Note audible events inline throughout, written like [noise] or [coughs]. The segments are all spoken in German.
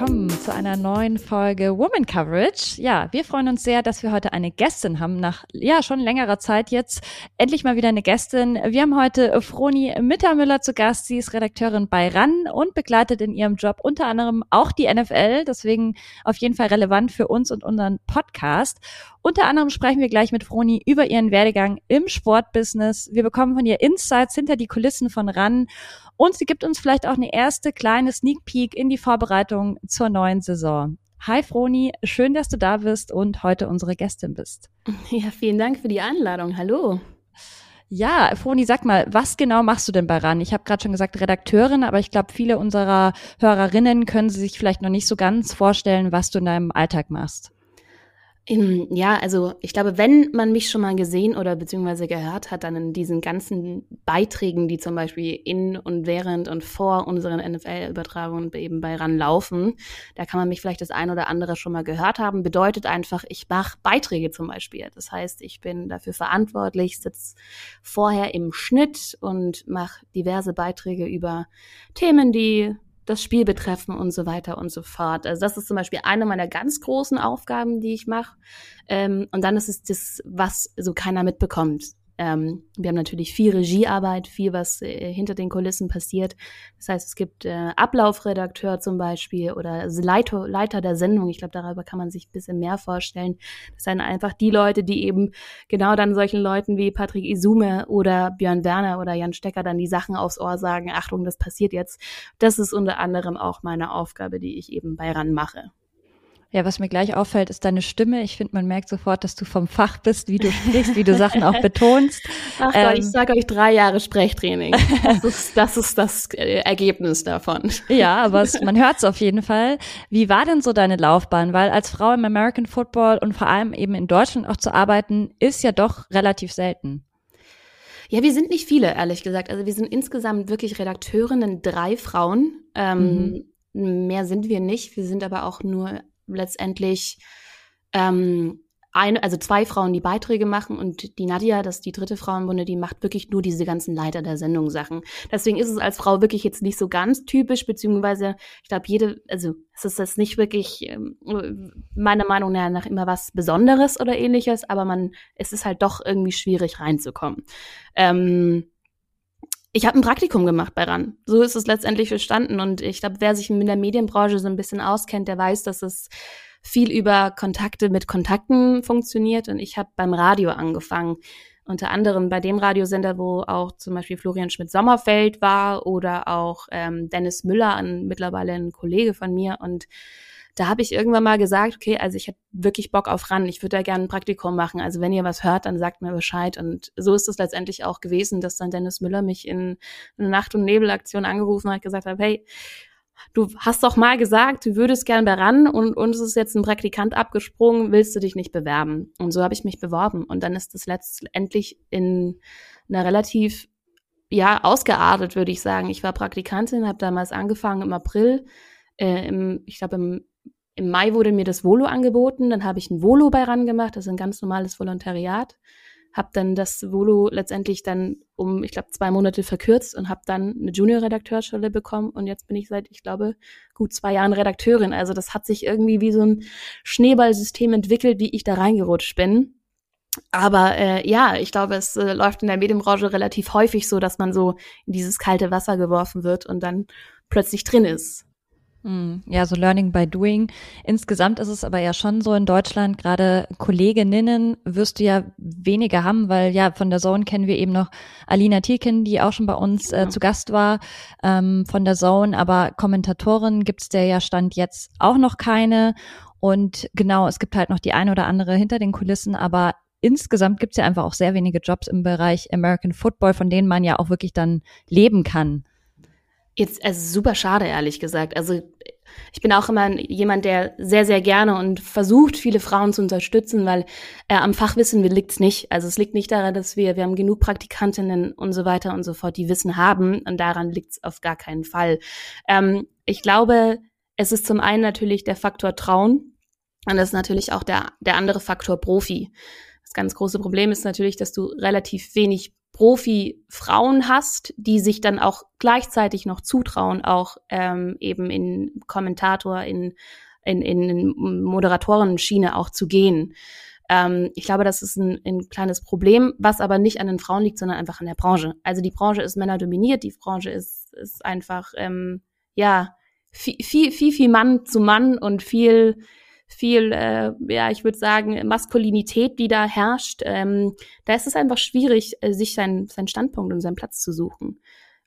Willkommen zu einer neuen Folge Woman Coverage. Ja, wir freuen uns sehr, dass wir heute eine Gästin haben, nach ja schon längerer Zeit jetzt endlich mal wieder eine Gästin. Wir haben heute Froni Mittermüller zu Gast. Sie ist Redakteurin bei RAN und begleitet in ihrem Job unter anderem auch die NFL, deswegen auf jeden Fall relevant für uns und unseren Podcast. Unter anderem sprechen wir gleich mit Froni über ihren Werdegang im Sportbusiness. Wir bekommen von ihr Insights hinter die Kulissen von RAN und sie gibt uns vielleicht auch eine erste kleine Sneak Peek in die Vorbereitung zur neuen Saison. Hi Froni, schön, dass du da bist und heute unsere Gästin bist. Ja, vielen Dank für die Einladung. Hallo. Ja, Froni, sag mal, was genau machst du denn bei RAN? Ich habe gerade schon gesagt Redakteurin, aber ich glaube, viele unserer Hörerinnen können sich vielleicht noch nicht so ganz vorstellen, was du in deinem Alltag machst. Ja, also ich glaube, wenn man mich schon mal gesehen oder beziehungsweise gehört hat, dann in diesen ganzen Beiträgen, die zum Beispiel in und während und vor unseren NFL-Übertragungen eben bei RAN laufen, da kann man mich vielleicht das ein oder andere schon mal gehört haben. Bedeutet einfach, ich mache Beiträge zum Beispiel. Das heißt, ich bin dafür verantwortlich, sitze vorher im Schnitt und mache diverse Beiträge über Themen, die das Spiel betreffen und so weiter und so fort. Also das ist zum Beispiel eine meiner ganz großen Aufgaben, die ich mache. Ähm, und dann ist es das, was so keiner mitbekommt. Ähm, wir haben natürlich viel Regiearbeit, viel, was äh, hinter den Kulissen passiert. Das heißt, es gibt äh, Ablaufredakteur zum Beispiel oder Leiter, Leiter der Sendung. Ich glaube, darüber kann man sich ein bisschen mehr vorstellen. Das sind einfach die Leute, die eben genau dann solchen Leuten wie Patrick Isume oder Björn Werner oder Jan Stecker dann die Sachen aufs Ohr sagen, Achtung, das passiert jetzt. Das ist unter anderem auch meine Aufgabe, die ich eben bei RAN mache. Ja, was mir gleich auffällt, ist deine Stimme. Ich finde, man merkt sofort, dass du vom Fach bist, wie du sprichst, wie du Sachen auch [laughs] betonst. Ach ähm, Gott, ich sage euch drei Jahre Sprechtraining. Das ist [laughs] das, ist das äh, Ergebnis davon. Ja, aber es, man hört es auf jeden Fall. Wie war denn so deine Laufbahn? Weil als Frau im American Football und vor allem eben in Deutschland auch zu arbeiten, ist ja doch relativ selten. Ja, wir sind nicht viele, ehrlich gesagt. Also wir sind insgesamt wirklich Redakteurinnen, drei Frauen. Ähm, mhm. Mehr sind wir nicht. Wir sind aber auch nur letztendlich ähm, eine, also zwei Frauen, die Beiträge machen und die Nadia, das ist die dritte Frau im Bunde, die macht wirklich nur diese ganzen Leiter der Sendung Sachen. Deswegen ist es als Frau wirklich jetzt nicht so ganz typisch, beziehungsweise ich glaube, jede, also es ist jetzt nicht wirklich ähm, meiner Meinung nach immer was Besonderes oder ähnliches, aber man, es ist halt doch irgendwie schwierig reinzukommen. Ähm, ich habe ein Praktikum gemacht bei RAN. So ist es letztendlich verstanden. Und ich glaube, wer sich mit der Medienbranche so ein bisschen auskennt, der weiß, dass es viel über Kontakte mit Kontakten funktioniert. Und ich habe beim Radio angefangen. Unter anderem bei dem Radiosender, wo auch zum Beispiel Florian Schmidt-Sommerfeld war oder auch ähm, Dennis Müller, ein, mittlerweile ein Kollege von mir. Und da habe ich irgendwann mal gesagt, okay, also ich hätte wirklich Bock auf ran, ich würde da gerne ein Praktikum machen. Also wenn ihr was hört, dann sagt mir Bescheid. Und so ist es letztendlich auch gewesen, dass dann Dennis Müller mich in eine Nacht- und Nebelaktion angerufen hat, gesagt hat, hey, du hast doch mal gesagt, du würdest gern bei ran und uns ist jetzt ein Praktikant abgesprungen, willst du dich nicht bewerben? Und so habe ich mich beworben. Und dann ist das letztendlich in einer relativ ja, ausgeartet, würde ich sagen. Ich war Praktikantin, habe damals angefangen im April, äh, im, ich glaube im im Mai wurde mir das Volo angeboten, dann habe ich ein Volo bei RAN gemacht, das ist ein ganz normales Volontariat. Habe dann das Volo letztendlich dann um, ich glaube, zwei Monate verkürzt und habe dann eine Junior-Redakteurstelle bekommen und jetzt bin ich seit, ich glaube, gut zwei Jahren Redakteurin. Also das hat sich irgendwie wie so ein Schneeballsystem entwickelt, wie ich da reingerutscht bin. Aber äh, ja, ich glaube, es äh, läuft in der Medienbranche relativ häufig so, dass man so in dieses kalte Wasser geworfen wird und dann plötzlich drin ist. Hm, ja, so Learning by Doing. Insgesamt ist es aber ja schon so in Deutschland, gerade Kolleginnen wirst du ja weniger haben, weil ja von der Zone kennen wir eben noch Alina Thielken, die auch schon bei uns äh, zu Gast war ähm, von der Zone, aber Kommentatoren gibt's der ja Stand jetzt auch noch keine. Und genau, es gibt halt noch die eine oder andere hinter den Kulissen, aber insgesamt gibt's ja einfach auch sehr wenige Jobs im Bereich American Football, von denen man ja auch wirklich dann leben kann. Jetzt, also super schade, ehrlich gesagt. Also ich bin auch immer jemand, der sehr, sehr gerne und versucht, viele Frauen zu unterstützen, weil äh, am Fachwissen liegt es nicht. Also es liegt nicht daran, dass wir, wir haben genug Praktikantinnen und so weiter und so fort, die Wissen haben und daran liegt es auf gar keinen Fall. Ähm, ich glaube, es ist zum einen natürlich der Faktor Trauen und das ist natürlich auch der, der andere Faktor Profi. Das ganz große Problem ist natürlich, dass du relativ wenig Profi-Frauen hast, die sich dann auch gleichzeitig noch zutrauen, auch ähm, eben in Kommentator, in, in, in Moderatorenschiene auch zu gehen. Ähm, ich glaube, das ist ein, ein kleines Problem, was aber nicht an den Frauen liegt, sondern einfach an der Branche. Also die Branche ist männerdominiert, die Branche ist, ist einfach, ähm, ja, viel, viel, viel, viel Mann zu Mann und viel viel, äh, ja, ich würde sagen, Maskulinität, die da herrscht, ähm, da ist es einfach schwierig, äh, sich seinen, seinen Standpunkt und seinen Platz zu suchen.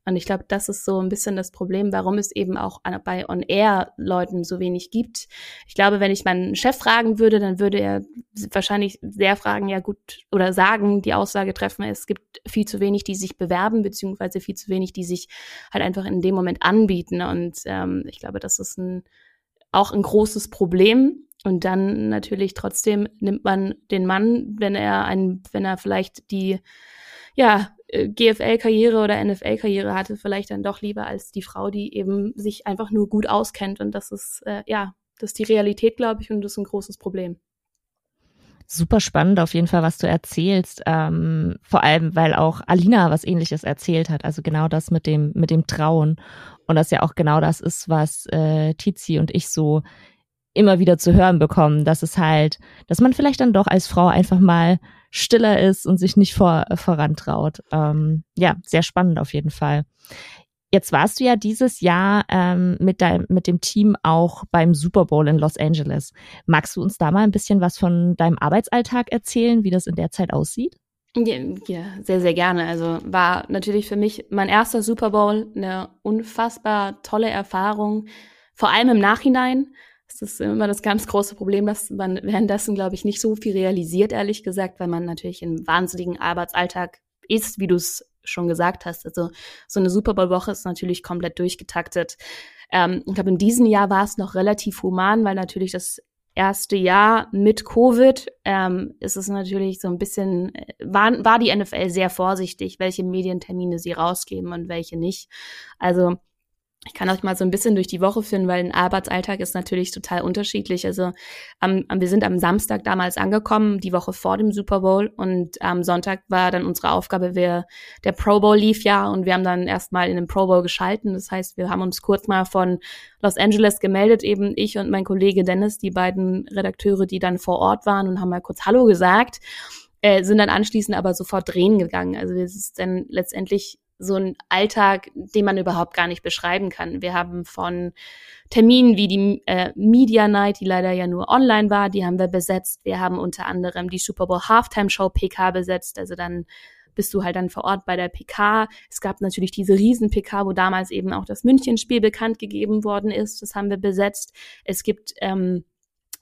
Und ich glaube, das ist so ein bisschen das Problem, warum es eben auch bei On-Air-Leuten so wenig gibt. Ich glaube, wenn ich meinen Chef fragen würde, dann würde er wahrscheinlich sehr fragen, ja gut, oder sagen, die Aussage treffen, es gibt viel zu wenig, die sich bewerben, beziehungsweise viel zu wenig, die sich halt einfach in dem Moment anbieten. Und ähm, ich glaube, das ist ein, auch ein großes Problem. Und dann natürlich trotzdem nimmt man den Mann, wenn er ein, wenn er vielleicht die ja, äh, GFL-Karriere oder NFL-Karriere hatte, vielleicht dann doch lieber als die Frau, die eben sich einfach nur gut auskennt. Und das ist, äh, ja, das ist die Realität, glaube ich, und das ist ein großes Problem. Super spannend auf jeden Fall, was du erzählst. Ähm, vor allem, weil auch Alina was ähnliches erzählt hat. Also genau das mit dem, mit dem Trauen. Und das ja auch genau das ist, was äh, Tizi und ich so immer wieder zu hören bekommen, dass es halt, dass man vielleicht dann doch als Frau einfach mal stiller ist und sich nicht vor, vorantraut. Ähm, ja, sehr spannend auf jeden Fall. Jetzt warst du ja dieses Jahr ähm, mit, deinem, mit dem Team auch beim Super Bowl in Los Angeles. Magst du uns da mal ein bisschen was von deinem Arbeitsalltag erzählen, wie das in der Zeit aussieht? Ja, ja, sehr, sehr gerne. Also war natürlich für mich mein erster Super Bowl eine unfassbar tolle Erfahrung, vor allem im Nachhinein. Das ist immer das ganz große Problem, dass man währenddessen, glaube ich, nicht so viel realisiert, ehrlich gesagt, weil man natürlich in wahnsinnigen Arbeitsalltag ist, wie du es schon gesagt hast. Also so eine Super Bowl-Woche ist natürlich komplett durchgetaktet. Ähm, ich glaube, in diesem Jahr war es noch relativ human, weil natürlich das erste Jahr mit Covid ähm, ist es natürlich so ein bisschen, äh, war, war die NFL sehr vorsichtig, welche Medientermine sie rausgeben und welche nicht. Also ich kann euch mal so ein bisschen durch die Woche führen, weil ein Arbeitsalltag ist natürlich total unterschiedlich. Also am, wir sind am Samstag damals angekommen, die Woche vor dem Super Bowl und am Sonntag war dann unsere Aufgabe, wir, der Pro Bowl lief ja und wir haben dann erstmal in den Pro Bowl geschalten. Das heißt, wir haben uns kurz mal von Los Angeles gemeldet, eben ich und mein Kollege Dennis, die beiden Redakteure, die dann vor Ort waren und haben mal kurz Hallo gesagt, äh, sind dann anschließend aber sofort drehen gegangen. Also es ist dann letztendlich so ein Alltag, den man überhaupt gar nicht beschreiben kann. Wir haben von Terminen wie die äh, Media Night, die leider ja nur online war, die haben wir besetzt. Wir haben unter anderem die Super Bowl Halftime Show PK besetzt, also dann bist du halt dann vor Ort bei der PK. Es gab natürlich diese riesen PK, wo damals eben auch das Münchenspiel bekannt gegeben worden ist. Das haben wir besetzt. Es gibt ähm,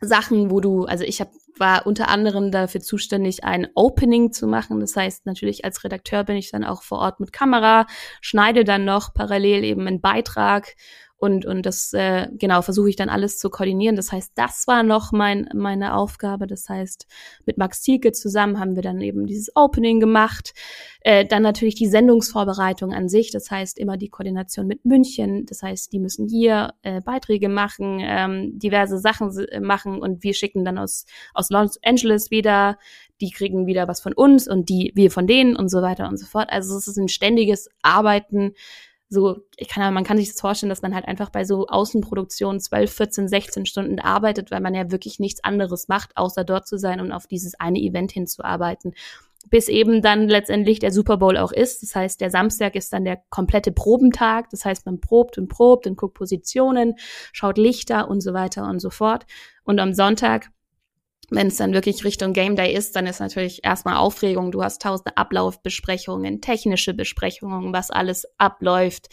Sachen, wo du, also ich habe war unter anderem dafür zuständig, ein Opening zu machen. Das heißt, natürlich als Redakteur bin ich dann auch vor Ort mit Kamera, schneide dann noch parallel eben einen Beitrag und und das äh, genau versuche ich dann alles zu koordinieren. Das heißt, das war noch mein meine Aufgabe. Das heißt, mit Max Zielke zusammen haben wir dann eben dieses Opening gemacht. Äh, dann natürlich die Sendungsvorbereitung an sich. Das heißt immer die Koordination mit München. Das heißt, die müssen hier äh, Beiträge machen, ähm, diverse Sachen machen und wir schicken dann aus aus Los Angeles wieder. Die kriegen wieder was von uns und die wir von denen und so weiter und so fort. Also es ist ein ständiges Arbeiten so, ich kann, man kann sich das vorstellen, dass man halt einfach bei so Außenproduktionen 12, 14, 16 Stunden arbeitet, weil man ja wirklich nichts anderes macht, außer dort zu sein und auf dieses eine Event hinzuarbeiten. Bis eben dann letztendlich der Super Bowl auch ist. Das heißt, der Samstag ist dann der komplette Probentag. Das heißt, man probt und probt und guckt Positionen, schaut Lichter und so weiter und so fort. Und am Sonntag wenn es dann wirklich Richtung Game Day ist, dann ist natürlich erstmal Aufregung. Du hast tausende Ablaufbesprechungen, technische Besprechungen, was alles abläuft.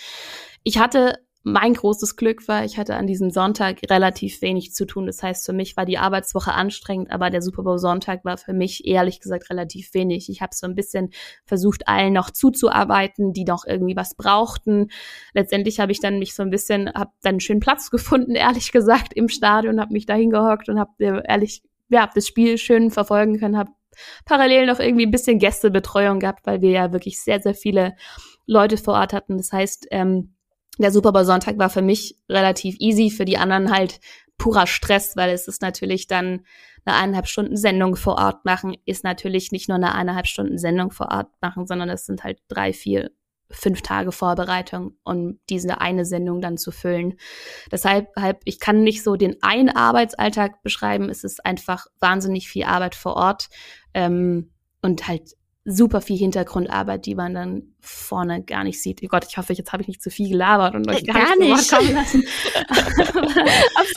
Ich hatte mein großes Glück war, ich hatte an diesem Sonntag relativ wenig zu tun. Das heißt, für mich war die Arbeitswoche anstrengend, aber der Super Bowl Sonntag war für mich ehrlich gesagt relativ wenig. Ich habe so ein bisschen versucht, allen noch zuzuarbeiten, die noch irgendwie was brauchten. Letztendlich habe ich dann mich so ein bisschen, habe dann einen schönen Platz [laughs] gefunden, ehrlich gesagt, im Stadion, habe mich da hingehockt und habe ehrlich ja, das Spiel schön verfolgen können, habe parallel noch irgendwie ein bisschen Gästebetreuung gehabt, weil wir ja wirklich sehr, sehr viele Leute vor Ort hatten. Das heißt, ähm, der Super Bowl Sonntag war für mich relativ easy, für die anderen halt purer Stress, weil es ist natürlich dann eine eineinhalb Stunden Sendung vor Ort machen, ist natürlich nicht nur eine eineinhalb Stunden Sendung vor Ort machen, sondern es sind halt drei, vier, fünf Tage Vorbereitung, um diese eine Sendung dann zu füllen. Deshalb, ich kann nicht so den einen Arbeitsalltag beschreiben. Es ist einfach wahnsinnig viel Arbeit vor Ort ähm, und halt super viel Hintergrundarbeit, die man dann vorne gar nicht sieht. Oh Gott, ich hoffe, jetzt habe ich nicht zu viel gelabert und euch gar, gar nicht kommen lassen.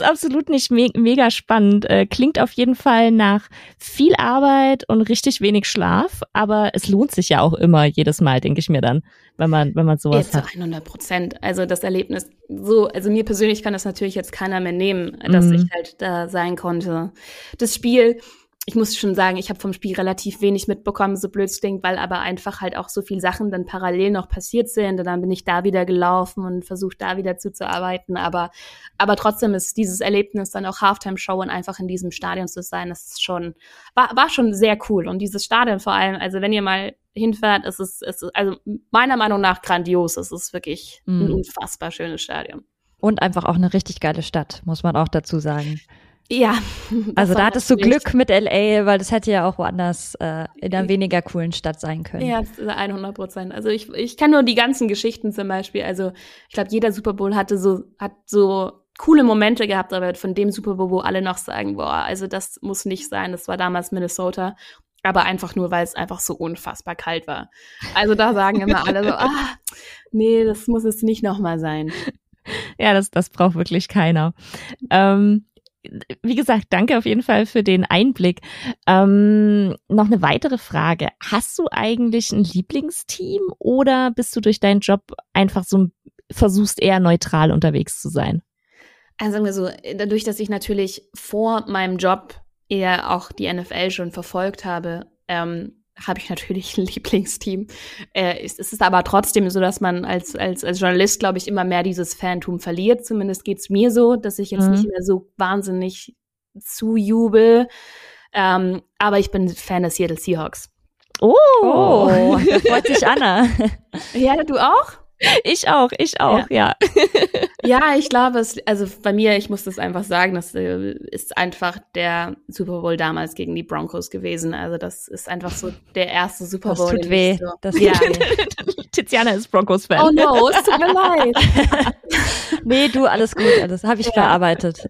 [laughs] Absolut nicht me mega spannend. Äh, klingt auf jeden Fall nach viel Arbeit und richtig wenig Schlaf, aber es lohnt sich ja auch immer jedes Mal, denke ich mir dann, wenn man wenn man sowas ja, hat. 100 Prozent. Also das Erlebnis so, also mir persönlich kann das natürlich jetzt keiner mehr nehmen, dass mhm. ich halt da sein konnte. Das Spiel ich muss schon sagen, ich habe vom Spiel relativ wenig mitbekommen, so blöd es klingt, weil aber einfach halt auch so viel Sachen dann parallel noch passiert sind. Und dann bin ich da wieder gelaufen und versucht da wieder zuzuarbeiten. Aber, aber trotzdem ist dieses Erlebnis dann auch Halftime-Show und einfach in diesem Stadion zu sein, das ist schon, war, war schon sehr cool. Und dieses Stadion vor allem, also wenn ihr mal hinfährt, es ist, es ist also meiner Meinung nach grandios. Es ist wirklich mm. ein mhm. unfassbar schönes Stadion. Und einfach auch eine richtig geile Stadt, muss man auch dazu sagen. Ja. Also da hattest du Glück mit LA, weil das hätte ja auch woanders äh, in einer weniger coolen Stadt sein können. Ja, 100 Prozent. Also ich, ich kann nur die ganzen Geschichten zum Beispiel. Also ich glaube, jeder Super Bowl hatte so, hat so coole Momente gehabt, aber von dem Super Bowl, wo alle noch sagen, boah, also das muss nicht sein. Das war damals Minnesota. Aber einfach nur, weil es einfach so unfassbar kalt war. Also da sagen immer alle so, [laughs] ah, nee, das muss es nicht nochmal sein. Ja, das, das braucht wirklich keiner. Ähm, wie gesagt, danke auf jeden Fall für den Einblick. Ähm, noch eine weitere Frage. Hast du eigentlich ein Lieblingsteam oder bist du durch deinen Job einfach so, versuchst eher neutral unterwegs zu sein? Also sagen wir so, dadurch, dass ich natürlich vor meinem Job eher auch die NFL schon verfolgt habe, ähm, habe ich natürlich ein [laughs] Lieblingsteam. Äh, es, es, ist aber trotzdem so, dass man als, als, als Journalist, glaube ich, immer mehr dieses Fantum verliert. Zumindest geht's mir so, dass ich jetzt mhm. nicht mehr so wahnsinnig zujubel. Ähm, aber ich bin Fan des Seattle Seahawks. Oh, oh. [laughs] da freut sich Anna. ja, du auch? [laughs] Ich auch, ich auch, ja. Ja, [laughs] ja ich glaube, es, also bei mir, ich muss das einfach sagen, das äh, ist einfach der Super Bowl damals gegen die Broncos gewesen. Also das ist einfach so der erste Super Bowl. Das tut weh. So, das ja. Tiziana ist Broncos-Fan. Oh no, es tut mir leid. [laughs] nee, du, alles gut, alles habe ich ja. verarbeitet.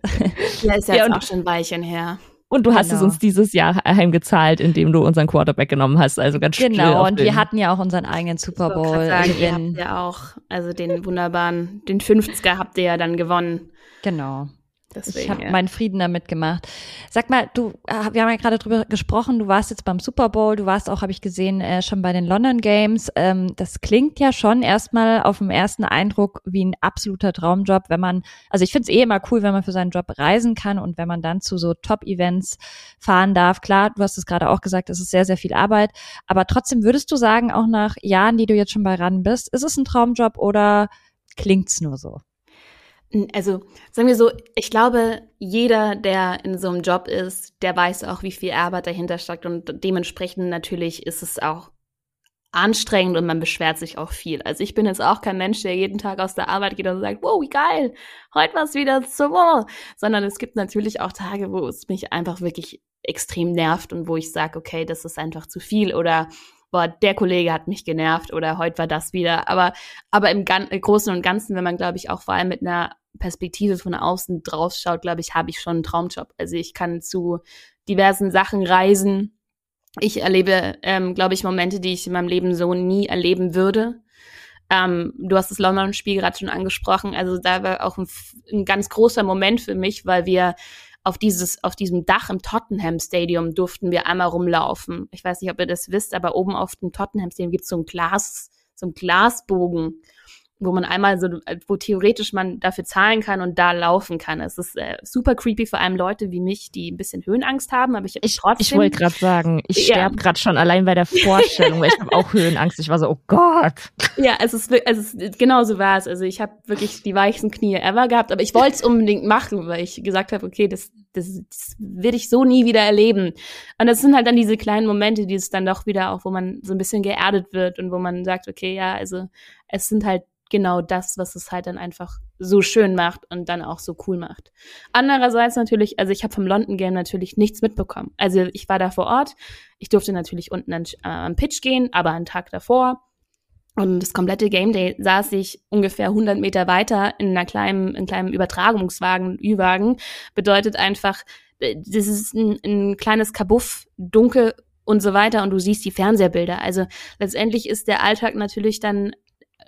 Ja, ist ja, ja jetzt auch schon ein Weilchen her. Und du hast genau. es uns dieses Jahr heimgezahlt, indem du unseren Quarterback genommen hast. Also ganz Genau, und wir hatten ja auch unseren eigenen Super Bowl. Sagen, ihr habt ja auch, also den wunderbaren, den 50er habt ihr ja dann gewonnen. Genau. Deswegen, ich habe ja. meinen Frieden damit gemacht. Sag mal, du, äh, wir haben ja gerade drüber gesprochen, du warst jetzt beim Super Bowl, du warst auch, habe ich gesehen, äh, schon bei den London Games. Ähm, das klingt ja schon erstmal auf dem ersten Eindruck wie ein absoluter Traumjob, wenn man, also ich finde es eh immer cool, wenn man für seinen Job reisen kann und wenn man dann zu so Top-Events fahren darf. Klar, du hast es gerade auch gesagt, es ist sehr, sehr viel Arbeit, aber trotzdem würdest du sagen, auch nach Jahren, die du jetzt schon bei RAN bist, ist es ein Traumjob oder klingt's nur so? Also sagen wir so, ich glaube, jeder, der in so einem Job ist, der weiß auch, wie viel Arbeit dahinter steckt und dementsprechend natürlich ist es auch anstrengend und man beschwert sich auch viel. Also ich bin jetzt auch kein Mensch, der jeden Tag aus der Arbeit geht und sagt, wow, wie geil, heute war's wieder so, wow. sondern es gibt natürlich auch Tage, wo es mich einfach wirklich extrem nervt und wo ich sage, okay, das ist einfach zu viel oder boah, der Kollege hat mich genervt oder heute war das wieder. Aber, aber im Gan Großen und Ganzen, wenn man, glaube ich, auch vor allem mit einer Perspektive von außen drauf schaut, glaube ich, habe ich schon einen Traumjob. Also ich kann zu diversen Sachen reisen. Ich erlebe, ähm, glaube ich, Momente, die ich in meinem Leben so nie erleben würde. Ähm, du hast das London-Spiel gerade schon angesprochen. Also da war auch ein, ein, ganz großer Moment für mich, weil wir auf dieses, auf diesem Dach im Tottenham Stadium durften wir einmal rumlaufen. Ich weiß nicht, ob ihr das wisst, aber oben auf dem Tottenham Stadium gibt es so ein Glas, so ein Glasbogen wo man einmal so, wo theoretisch man dafür zahlen kann und da laufen kann. Es ist äh, super creepy, vor allem Leute wie mich, die ein bisschen Höhenangst haben, aber ich ich, trotzdem. Ich wollte gerade sagen, ich ja. sterbe gerade schon allein bei der Vorstellung, weil ich habe auch Höhenangst. Ich war so, oh Gott. Ja, es ist, es ist genau so war es. Also ich habe wirklich die weichsten Knie ever gehabt, aber ich wollte es unbedingt machen, weil ich gesagt habe, okay, das, das, das werde ich so nie wieder erleben. Und das sind halt dann diese kleinen Momente, die es dann doch wieder auch, wo man so ein bisschen geerdet wird und wo man sagt, okay, ja, also es sind halt genau das, was es halt dann einfach so schön macht und dann auch so cool macht. Andererseits natürlich, also ich habe vom London Game natürlich nichts mitbekommen. Also ich war da vor Ort, ich durfte natürlich unten an, äh, am Pitch gehen, aber einen Tag davor und das komplette Game Day saß ich ungefähr 100 Meter weiter in einer kleinen, in einem kleinen Übertragungswagen, Ü-Wagen. Bedeutet einfach, äh, das ist ein, ein kleines Kabuff, dunkel und so weiter und du siehst die Fernsehbilder. Also letztendlich ist der Alltag natürlich dann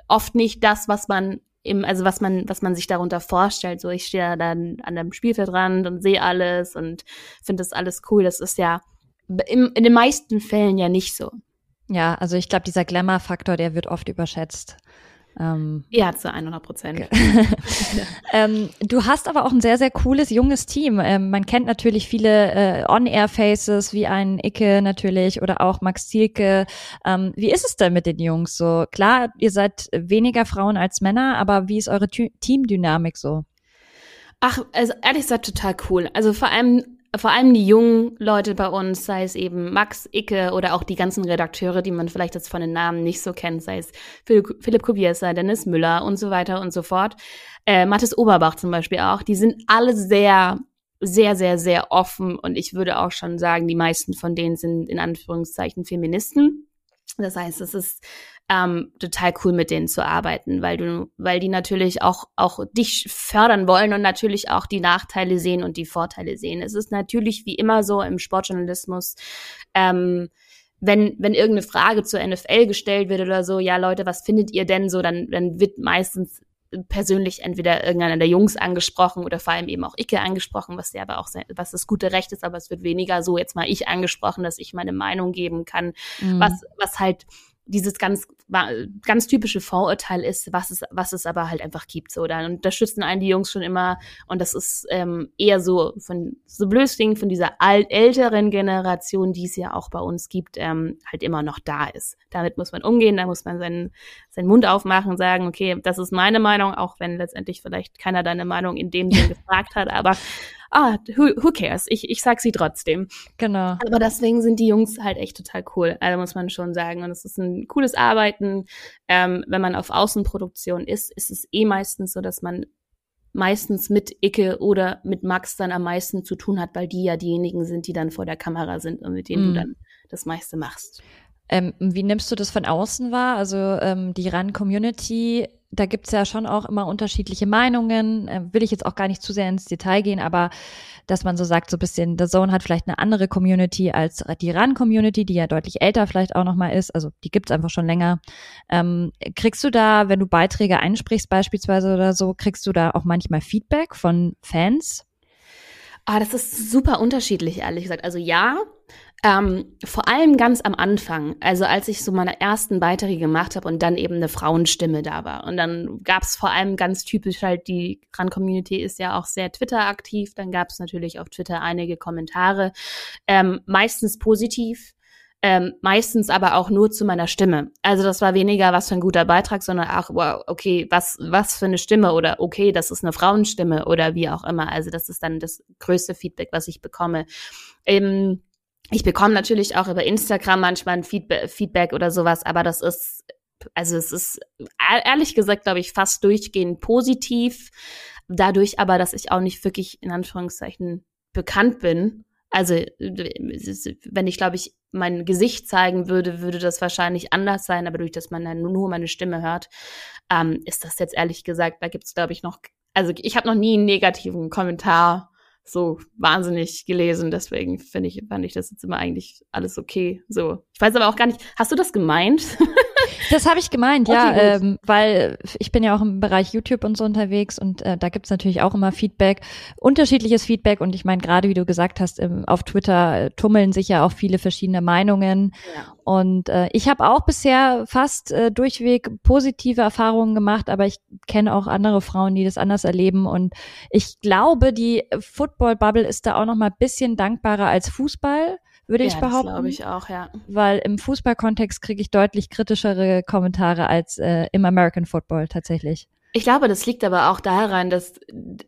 oft nicht das, was man im, also was man, was man sich darunter vorstellt. So, ich stehe dann an dem Spielfeldrand und sehe alles und finde das alles cool. Das ist ja im, in den meisten Fällen ja nicht so. Ja, also ich glaube, dieser Glamour-Faktor, der wird oft überschätzt. Ähm, ja, zu 100 Prozent. [laughs] ähm, du hast aber auch ein sehr, sehr cooles, junges Team. Ähm, man kennt natürlich viele äh, On-Air-Faces, wie ein Icke natürlich oder auch Max Zielke. Ähm, wie ist es denn mit den Jungs so? Klar, ihr seid weniger Frauen als Männer, aber wie ist eure Teamdynamik so? Ach, also ehrlich gesagt total cool. Also vor allem vor allem die jungen Leute bei uns, sei es eben Max, Icke oder auch die ganzen Redakteure, die man vielleicht jetzt von den Namen nicht so kennt, sei es Philipp, Kubiesa, Dennis Müller und so weiter und so fort. Äh, Mathis Oberbach zum Beispiel auch. Die sind alle sehr, sehr, sehr, sehr offen und ich würde auch schon sagen, die meisten von denen sind in Anführungszeichen Feministen. Das heißt, es ist ähm, total cool mit denen zu arbeiten, weil du, weil die natürlich auch auch dich fördern wollen und natürlich auch die Nachteile sehen und die Vorteile sehen. Es ist natürlich wie immer so im Sportjournalismus. Ähm, wenn, wenn irgendeine Frage zur NFL gestellt wird oder so, ja Leute, was findet ihr denn so, dann, dann wird meistens persönlich entweder irgendeiner der Jungs angesprochen oder vor allem eben auch Icke angesprochen, was ja aber auch sein, was das gute Recht ist, aber es wird weniger so jetzt mal ich angesprochen, dass ich meine Meinung geben kann, mhm. was, was halt dieses ganz ganz typische Vorurteil ist, was es was es aber halt einfach gibt so. Dann unterstützen einen die Jungs schon immer. Und das ist ähm, eher so von so blöd Ding von dieser alt, älteren Generation, die es ja auch bei uns gibt, ähm, halt immer noch da ist. Damit muss man umgehen, da muss man seinen seinen Mund aufmachen und sagen, okay, das ist meine Meinung, auch wenn letztendlich vielleicht keiner deine Meinung in dem Sinn [laughs] gefragt hat, aber ah, who, who cares? Ich, ich sag sie trotzdem. Genau. Aber deswegen sind die Jungs halt echt total cool. Also muss man schon sagen. Und es ist ein cooles Arbeiten. Ähm, wenn man auf Außenproduktion ist, ist es eh meistens so, dass man meistens mit Icke oder mit Max dann am meisten zu tun hat, weil die ja diejenigen sind, die dann vor der Kamera sind und mit denen mm. du dann das meiste machst. Ähm, wie nimmst du das von außen wahr? Also ähm, die RAN-Community, da gibt's ja schon auch immer unterschiedliche Meinungen. Äh, will ich jetzt auch gar nicht zu sehr ins Detail gehen, aber dass man so sagt, so ein bisschen, The Zone hat vielleicht eine andere Community als die RAN-Community, die ja deutlich älter vielleicht auch nochmal ist. Also die gibt's einfach schon länger. Ähm, kriegst du da, wenn du Beiträge einsprichst beispielsweise oder so, kriegst du da auch manchmal Feedback von Fans? Ah, das ist super unterschiedlich, ehrlich gesagt. Also ja, ähm, vor allem ganz am Anfang, also als ich so meine ersten Beiträge gemacht habe und dann eben eine Frauenstimme da war. Und dann gab es vor allem ganz typisch halt, die Kran-Community ist ja auch sehr Twitter-aktiv. Dann gab es natürlich auf Twitter einige Kommentare, ähm, meistens positiv. Ähm, meistens aber auch nur zu meiner Stimme. Also das war weniger was für ein guter Beitrag, sondern auch, wow, okay, was, was für eine Stimme oder okay, das ist eine Frauenstimme oder wie auch immer. Also das ist dann das größte Feedback, was ich bekomme. Ähm, ich bekomme natürlich auch über Instagram manchmal ein Feedback, oder sowas, aber das ist, also es ist ehrlich gesagt, glaube ich, fast durchgehend positiv. Dadurch aber, dass ich auch nicht wirklich in Anführungszeichen bekannt bin. Also wenn ich, glaube ich, mein Gesicht zeigen würde, würde das wahrscheinlich anders sein, aber durch dass man dann nur meine Stimme hört, ähm, ist das jetzt ehrlich gesagt, da gibt es, glaube ich, noch, also ich habe noch nie einen negativen Kommentar so wahnsinnig gelesen. Deswegen finde ich, fand ich das jetzt immer eigentlich alles okay. So. Ich weiß aber auch gar nicht, hast du das gemeint? [laughs] Das habe ich gemeint, okay, ja, ähm, weil ich bin ja auch im Bereich YouTube und so unterwegs und äh, da gibt's natürlich auch immer Feedback, unterschiedliches Feedback und ich meine, gerade wie du gesagt hast, im, auf Twitter äh, tummeln sich ja auch viele verschiedene Meinungen. Ja. und äh, ich habe auch bisher fast äh, durchweg positive Erfahrungen gemacht, aber ich kenne auch andere Frauen, die das anders erleben und ich glaube, die Football-Bubble ist da auch noch mal bisschen dankbarer als Fußball würde ja, ich behaupten. glaube ich auch, ja. Weil im Fußballkontext kriege ich deutlich kritischere Kommentare als äh, im American Football tatsächlich. Ich glaube, das liegt aber auch daran, dass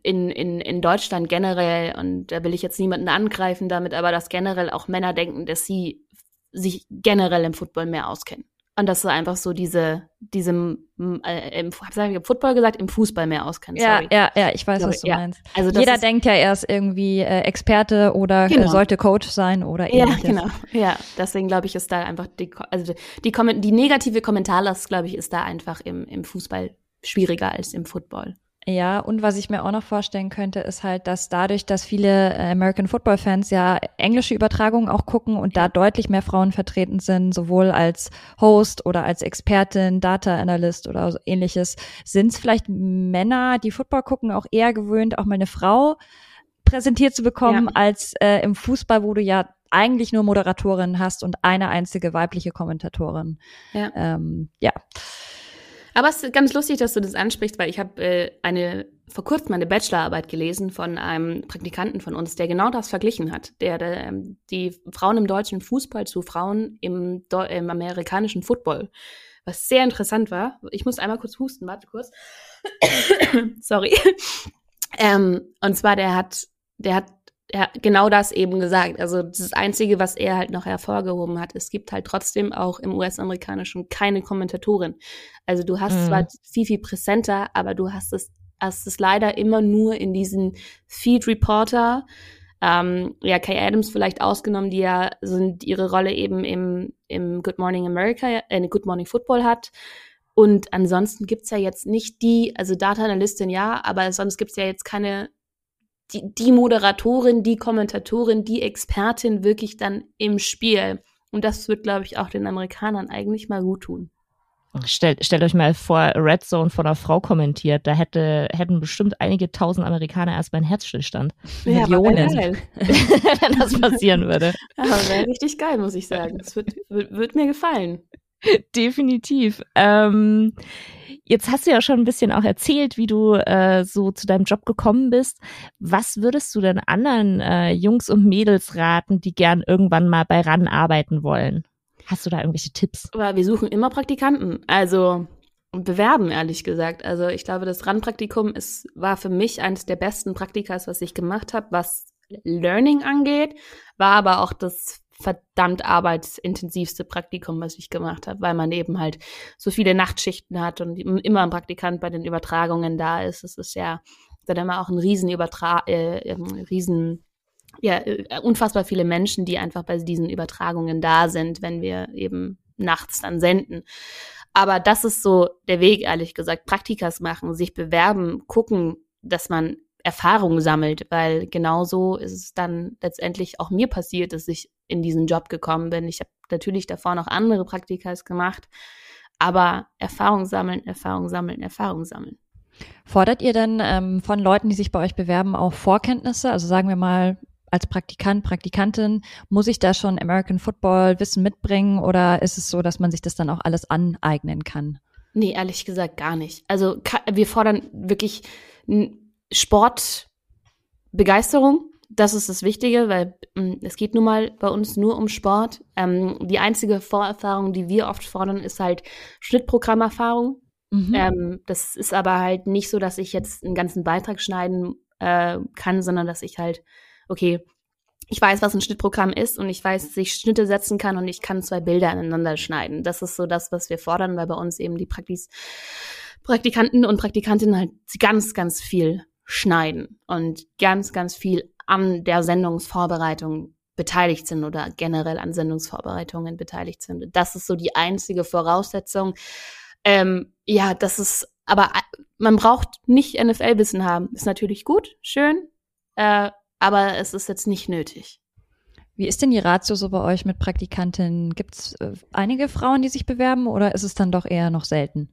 in, in, in Deutschland generell, und da will ich jetzt niemanden angreifen damit, aber dass generell auch Männer denken, dass sie sich generell im Football mehr auskennen. Und dass du einfach so diese, diese, äh, im, hab's im Football gesagt, im Fußball mehr auskennst. Ja, ja, ja, ich weiß, Sorry, was du ja. meinst. Also Jeder ist, denkt ja, er ist irgendwie äh, Experte oder genau. sollte Coach sein oder ähnliches. Ja, genau. Ja, deswegen glaube ich, ist da einfach die, also die, die, die negative Kommentarlast, glaube ich, ist da einfach im, im Fußball schwieriger als im Football. Ja, und was ich mir auch noch vorstellen könnte, ist halt, dass dadurch, dass viele äh, American Football Fans ja englische Übertragungen auch gucken und da deutlich mehr Frauen vertreten sind, sowohl als Host oder als Expertin, Data Analyst oder so ähnliches, sind es vielleicht Männer, die Football gucken, auch eher gewöhnt, auch mal eine Frau präsentiert zu bekommen, ja. als äh, im Fußball, wo du ja eigentlich nur Moderatorin hast und eine einzige weibliche Kommentatorin. Ja. Ähm, ja. Aber es ist ganz lustig, dass du das ansprichst, weil ich habe äh, eine vor kurzem eine Bachelorarbeit gelesen von einem Praktikanten von uns, der genau das verglichen hat, der, der ähm, die Frauen im deutschen Fußball zu Frauen im, im amerikanischen Football, was sehr interessant war. Ich muss einmal kurz husten, warte kurz. [coughs] Sorry. ähm, und zwar der hat, der hat er genau das eben gesagt. Also das Einzige, was er halt noch hervorgehoben hat, es gibt halt trotzdem auch im US-amerikanischen keine Kommentatorin. Also du hast mhm. zwar viel, viel präsenter, aber du hast es, hast es leider immer nur in diesen Feed Reporter, ähm, ja, Kay Adams vielleicht ausgenommen, die ja sind ihre Rolle eben im, im Good Morning America, äh, Good Morning Football hat. Und ansonsten gibt's ja jetzt nicht die, also Data Analystin ja, aber sonst gibt's ja jetzt keine die, die Moderatorin, die Kommentatorin, die Expertin wirklich dann im Spiel. Und das wird, glaube ich, auch den Amerikanern eigentlich mal gut tun. Stellt, stellt euch mal vor, Red Zone von einer Frau kommentiert. Da hätte, hätten bestimmt einige tausend Amerikaner erstmal einen Herzstillstand. Ja, Millionen. [laughs] Wenn das passieren würde. Aber wäre richtig geil, muss ich sagen. Das wird, wird, wird mir gefallen. [laughs] Definitiv. Ähm, Jetzt hast du ja schon ein bisschen auch erzählt, wie du äh, so zu deinem Job gekommen bist. Was würdest du denn anderen äh, Jungs und Mädels raten, die gern irgendwann mal bei RAN arbeiten wollen? Hast du da irgendwelche Tipps? Aber wir suchen immer Praktikanten. Also bewerben, ehrlich gesagt. Also ich glaube, das RAN-Praktikum war für mich eines der besten Praktikas, was ich gemacht habe, was Learning angeht, war aber auch das verdammt arbeitsintensivste Praktikum, was ich gemacht habe, weil man eben halt so viele Nachtschichten hat und immer ein Praktikant bei den Übertragungen da ist. Es ist ja dann immer auch ein riesen Übertra äh, ähm, riesen ja, äh, unfassbar viele Menschen, die einfach bei diesen Übertragungen da sind, wenn wir eben nachts dann senden. Aber das ist so der Weg, ehrlich gesagt. Praktikas machen, sich bewerben, gucken, dass man Erfahrung sammelt, weil genauso ist es dann letztendlich auch mir passiert, dass ich in diesen Job gekommen bin. Ich habe natürlich davor noch andere Praktikas gemacht, aber Erfahrung sammeln, Erfahrung sammeln, Erfahrung sammeln. Fordert ihr denn ähm, von Leuten, die sich bei euch bewerben, auch Vorkenntnisse? Also sagen wir mal, als Praktikant, Praktikantin, muss ich da schon American Football Wissen mitbringen oder ist es so, dass man sich das dann auch alles aneignen kann? Nee, ehrlich gesagt gar nicht. Also wir fordern wirklich Sportbegeisterung, das ist das Wichtige, weil ähm, es geht nun mal bei uns nur um Sport. Ähm, die einzige Vorerfahrung, die wir oft fordern, ist halt Schnittprogrammerfahrung. Mhm. Ähm, das ist aber halt nicht so, dass ich jetzt einen ganzen Beitrag schneiden äh, kann, sondern dass ich halt, okay, ich weiß, was ein Schnittprogramm ist und ich weiß, dass ich Schnitte setzen kann und ich kann zwei Bilder aneinander schneiden. Das ist so das, was wir fordern, weil bei uns eben die Praktis Praktikanten und Praktikantinnen halt ganz, ganz viel schneiden und ganz, ganz viel an der Sendungsvorbereitung beteiligt sind oder generell an Sendungsvorbereitungen beteiligt sind. Das ist so die einzige Voraussetzung. Ähm, ja, das ist, aber äh, man braucht nicht NFL-Wissen haben. Ist natürlich gut, schön, äh, aber es ist jetzt nicht nötig. Wie ist denn die Ratio so bei euch mit Praktikantinnen? Gibt es äh, einige Frauen, die sich bewerben oder ist es dann doch eher noch selten?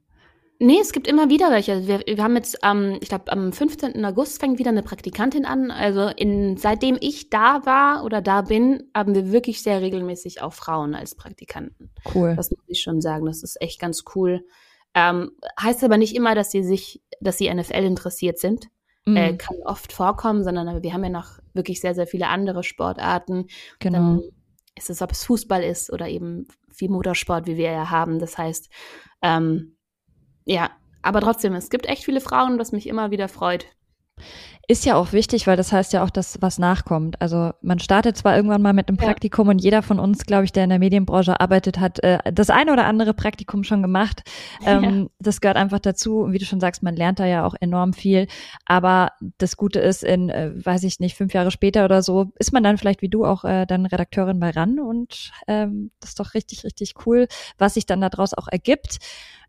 Nee, es gibt immer wieder welche. Wir, wir haben jetzt, ähm, ich glaube, am 15. August fängt wieder eine Praktikantin an. Also in, seitdem ich da war oder da bin, haben wir wirklich sehr regelmäßig auch Frauen als Praktikanten. Cool. Das muss ich schon sagen. Das ist echt ganz cool. Ähm, heißt aber nicht immer, dass sie sich, dass sie NFL interessiert sind. Mhm. Äh, kann oft vorkommen, sondern wir haben ja noch wirklich sehr, sehr viele andere Sportarten. Genau. Dann ist es, ob es Fußball ist oder eben viel Motorsport, wie wir ja haben. Das heißt, ähm, ja, aber trotzdem, es gibt echt viele Frauen, was mich immer wieder freut. Ist ja auch wichtig, weil das heißt ja auch, dass was nachkommt. Also man startet zwar irgendwann mal mit einem ja. Praktikum und jeder von uns, glaube ich, der in der Medienbranche arbeitet, hat äh, das eine oder andere Praktikum schon gemacht. Ähm, ja. Das gehört einfach dazu. Und wie du schon sagst, man lernt da ja auch enorm viel. Aber das Gute ist, in, äh, weiß ich nicht, fünf Jahre später oder so, ist man dann vielleicht wie du auch äh, dann Redakteurin bei RAN und ähm, das ist doch richtig, richtig cool, was sich dann daraus auch ergibt.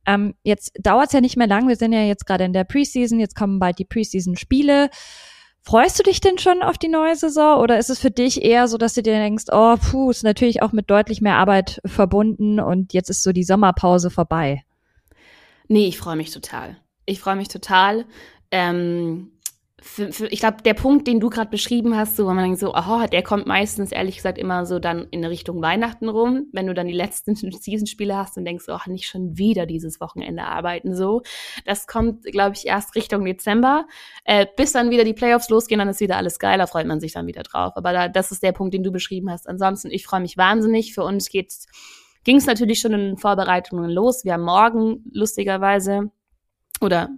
Ähm, jetzt dauert es ja nicht mehr lang. Wir sind ja jetzt gerade in der Preseason. Jetzt kommen bald die Preseason-Spiele. Freust du dich denn schon auf die neue Saison oder ist es für dich eher so, dass du dir denkst, oh, puh, ist natürlich auch mit deutlich mehr Arbeit verbunden und jetzt ist so die Sommerpause vorbei? Nee, ich freue mich total. Ich freue mich total. Ähm, für, für, ich glaube, der Punkt, den du gerade beschrieben hast, so, wo man denkt so, oh, der kommt meistens ehrlich gesagt immer so dann in Richtung Weihnachten rum, wenn du dann die letzten [laughs] Season-Spiele hast und denkst, oh, nicht schon wieder dieses Wochenende arbeiten, so. Das kommt, glaube ich, erst Richtung Dezember. Äh, bis dann wieder die Playoffs losgehen, dann ist wieder alles geil, da freut man sich dann wieder drauf. Aber da, das ist der Punkt, den du beschrieben hast. Ansonsten, ich freue mich wahnsinnig. Für uns geht's, ging es natürlich schon in Vorbereitungen los. Wir haben morgen lustigerweise oder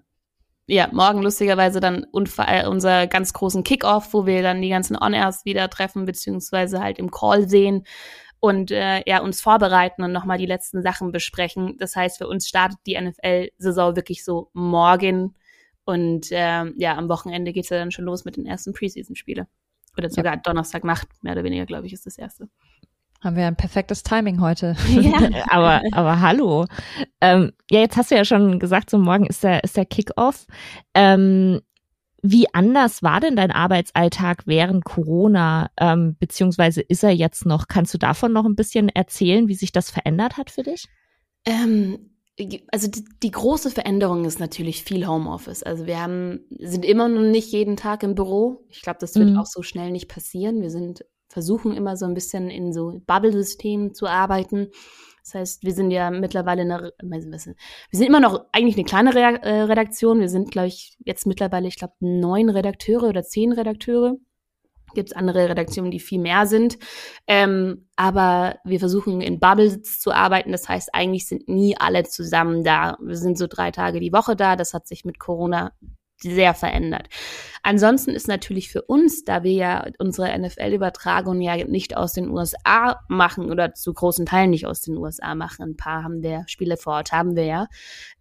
ja, morgen lustigerweise dann äh, unser ganz großen Kickoff, wo wir dann die ganzen On-Airs wieder treffen, beziehungsweise halt im Call sehen und äh, ja, uns vorbereiten und nochmal die letzten Sachen besprechen. Das heißt, für uns startet die NFL-Saison wirklich so morgen. Und äh, ja, am Wochenende geht's ja dann schon los mit den ersten Preseason-Spiele. Oder sogar ja. Donnerstagnacht, mehr oder weniger, glaube ich, ist das erste. Haben wir ein perfektes Timing heute. Ja, [laughs] aber, aber hallo. Ähm, ja, jetzt hast du ja schon gesagt, so morgen ist der, ist der Kickoff. Ähm, wie anders war denn dein Arbeitsalltag während Corona, ähm, beziehungsweise ist er jetzt noch? Kannst du davon noch ein bisschen erzählen, wie sich das verändert hat für dich? Ähm, also die, die, große Veränderung ist natürlich viel Homeoffice. Also wir haben, sind immer noch nicht jeden Tag im Büro. Ich glaube, das wird mhm. auch so schnell nicht passieren. Wir sind versuchen immer so ein bisschen in so Bubble-Systemen zu arbeiten. Das heißt, wir sind ja mittlerweile eine, wir sind immer noch eigentlich eine kleine äh, Redaktion. Wir sind, glaube ich, jetzt mittlerweile, ich glaube, neun Redakteure oder zehn Redakteure. Gibt es andere Redaktionen, die viel mehr sind. Ähm, aber wir versuchen in Bubbles zu arbeiten. Das heißt, eigentlich sind nie alle zusammen da. Wir sind so drei Tage die Woche da. Das hat sich mit Corona sehr verändert. Ansonsten ist natürlich für uns, da wir ja unsere NFL-Übertragung ja nicht aus den USA machen oder zu großen Teilen nicht aus den USA machen, ein paar haben wir Spiele vor Ort, haben wir ja,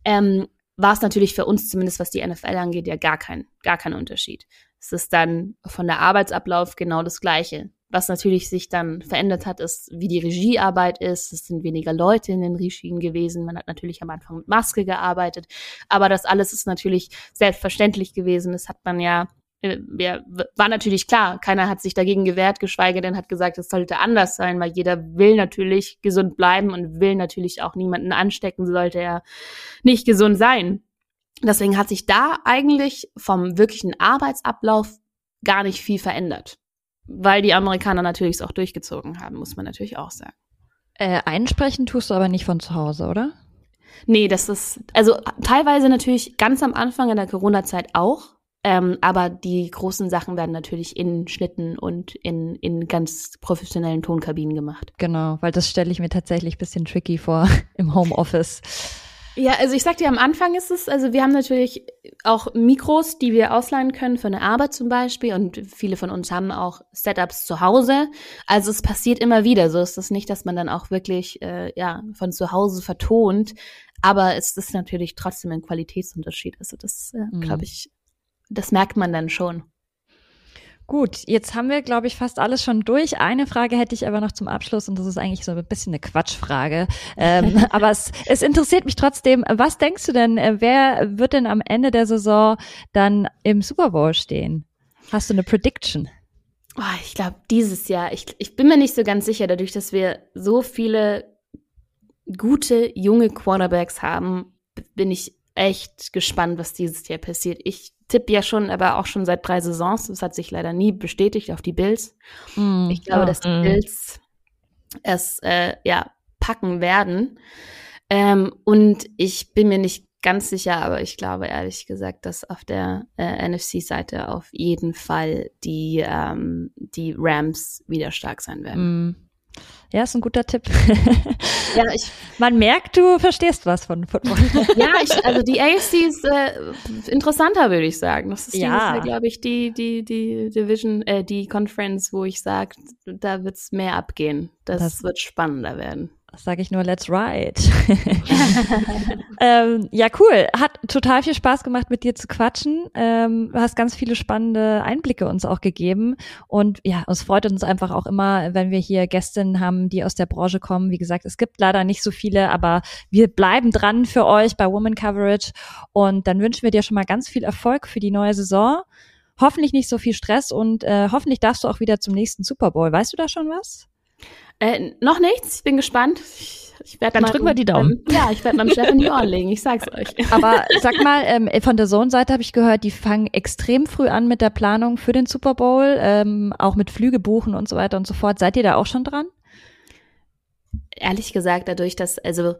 ähm, war es natürlich für uns zumindest, was die NFL angeht, ja gar kein, gar kein Unterschied. Es ist dann von der Arbeitsablauf genau das Gleiche. Was natürlich sich dann verändert hat, ist, wie die Regiearbeit ist. Es sind weniger Leute in den Regien gewesen. Man hat natürlich am Anfang mit Maske gearbeitet. Aber das alles ist natürlich selbstverständlich gewesen. Das hat man ja äh, ja, war natürlich klar, keiner hat sich dagegen gewehrt, geschweige denn hat gesagt, es sollte anders sein, weil jeder will natürlich gesund bleiben und will natürlich auch niemanden anstecken, sollte er nicht gesund sein. Deswegen hat sich da eigentlich vom wirklichen Arbeitsablauf gar nicht viel verändert weil die Amerikaner natürlich es auch durchgezogen haben, muss man natürlich auch sagen. Äh, einsprechen tust du aber nicht von zu Hause, oder? Nee, das ist, also teilweise natürlich ganz am Anfang in der Corona-Zeit auch, ähm, aber die großen Sachen werden natürlich in Schnitten und in, in ganz professionellen Tonkabinen gemacht. Genau, weil das stelle ich mir tatsächlich bisschen tricky vor [laughs] im Homeoffice. Ja, also ich sag dir, am Anfang ist es, also wir haben natürlich auch Mikros, die wir ausleihen können für eine Arbeit zum Beispiel und viele von uns haben auch Setups zu Hause. Also es passiert immer wieder. So ist es nicht, dass man dann auch wirklich äh, ja von zu Hause vertont, aber es ist natürlich trotzdem ein Qualitätsunterschied. Also das, äh, mhm. glaube ich, das merkt man dann schon. Gut, jetzt haben wir, glaube ich, fast alles schon durch. Eine Frage hätte ich aber noch zum Abschluss und das ist eigentlich so ein bisschen eine Quatschfrage. Ähm, [laughs] aber es, es interessiert mich trotzdem. Was denkst du denn, äh, wer wird denn am Ende der Saison dann im Super Bowl stehen? Hast du eine Prediction? Oh, ich glaube, dieses Jahr, ich, ich bin mir nicht so ganz sicher, dadurch, dass wir so viele gute junge Quarterbacks haben, bin ich echt gespannt, was dieses Jahr passiert. Ich tippe ja schon, aber auch schon seit drei Saisons. Das hat sich leider nie bestätigt auf die Bills. Mm, ich glaube, oh, dass die mm. Bills es äh, ja packen werden. Ähm, und ich bin mir nicht ganz sicher, aber ich glaube ehrlich gesagt, dass auf der äh, NFC-Seite auf jeden Fall die, ähm, die Rams wieder stark sein werden. Mm. Ja, ist ein guter Tipp. ja, [laughs] ich, Man merkt, du verstehst was von Football. [laughs] ja, ich, also die AFC ist äh, interessanter, würde ich sagen. Das ist, ja. glaube ich, die, die, die Division, äh, die Conference, wo ich sage, da wird es mehr abgehen. Das, das wird spannender werden sage ich nur, let's ride. [laughs] ähm, ja, cool. Hat total viel Spaß gemacht, mit dir zu quatschen. Ähm, du hast ganz viele spannende Einblicke uns auch gegeben. Und ja, es freut uns einfach auch immer, wenn wir hier Gästinnen haben, die aus der Branche kommen. Wie gesagt, es gibt leider nicht so viele, aber wir bleiben dran für euch bei Woman Coverage. Und dann wünschen wir dir schon mal ganz viel Erfolg für die neue Saison. Hoffentlich nicht so viel Stress und äh, hoffentlich darfst du auch wieder zum nächsten Super Bowl. Weißt du da schon was? Äh, noch nichts, ich bin gespannt. Ich, ich Dann drücken wir die Daumen. Ähm, ja, ich werde meinem Chef in die Ohren legen, ich sag's euch. [laughs] Aber sag mal, ähm, von der Sohn-Seite habe ich gehört, die fangen extrem früh an mit der Planung für den Super Bowl, ähm, auch mit Flüge buchen und so weiter und so fort. Seid ihr da auch schon dran? Ehrlich gesagt, dadurch, dass, also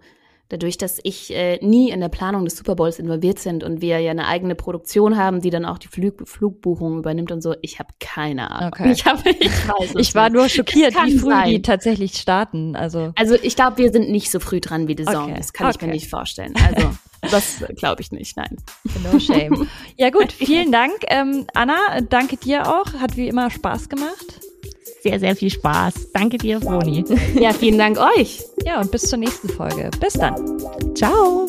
dadurch, dass ich äh, nie in der Planung des Super Bowls involviert sind und wir ja eine eigene Produktion haben, die dann auch die Flug Flugbuchung übernimmt und so, ich habe keine Ahnung. Okay. Ich, hab, ich, weiß ich [laughs] war nur schockiert, wie früh sein. die tatsächlich starten. Also, also ich glaube, wir sind nicht so früh dran wie die Saison. Okay. Das kann okay. ich mir nicht vorstellen. Also das glaube ich nicht, nein. No shame. [laughs] Ja gut, vielen Dank. Ähm, Anna, danke dir auch. Hat wie immer Spaß gemacht sehr, sehr viel Spaß. Danke dir, Roni. Ja, vielen Dank euch. Ja, und bis zur nächsten Folge. Bis dann. Ciao.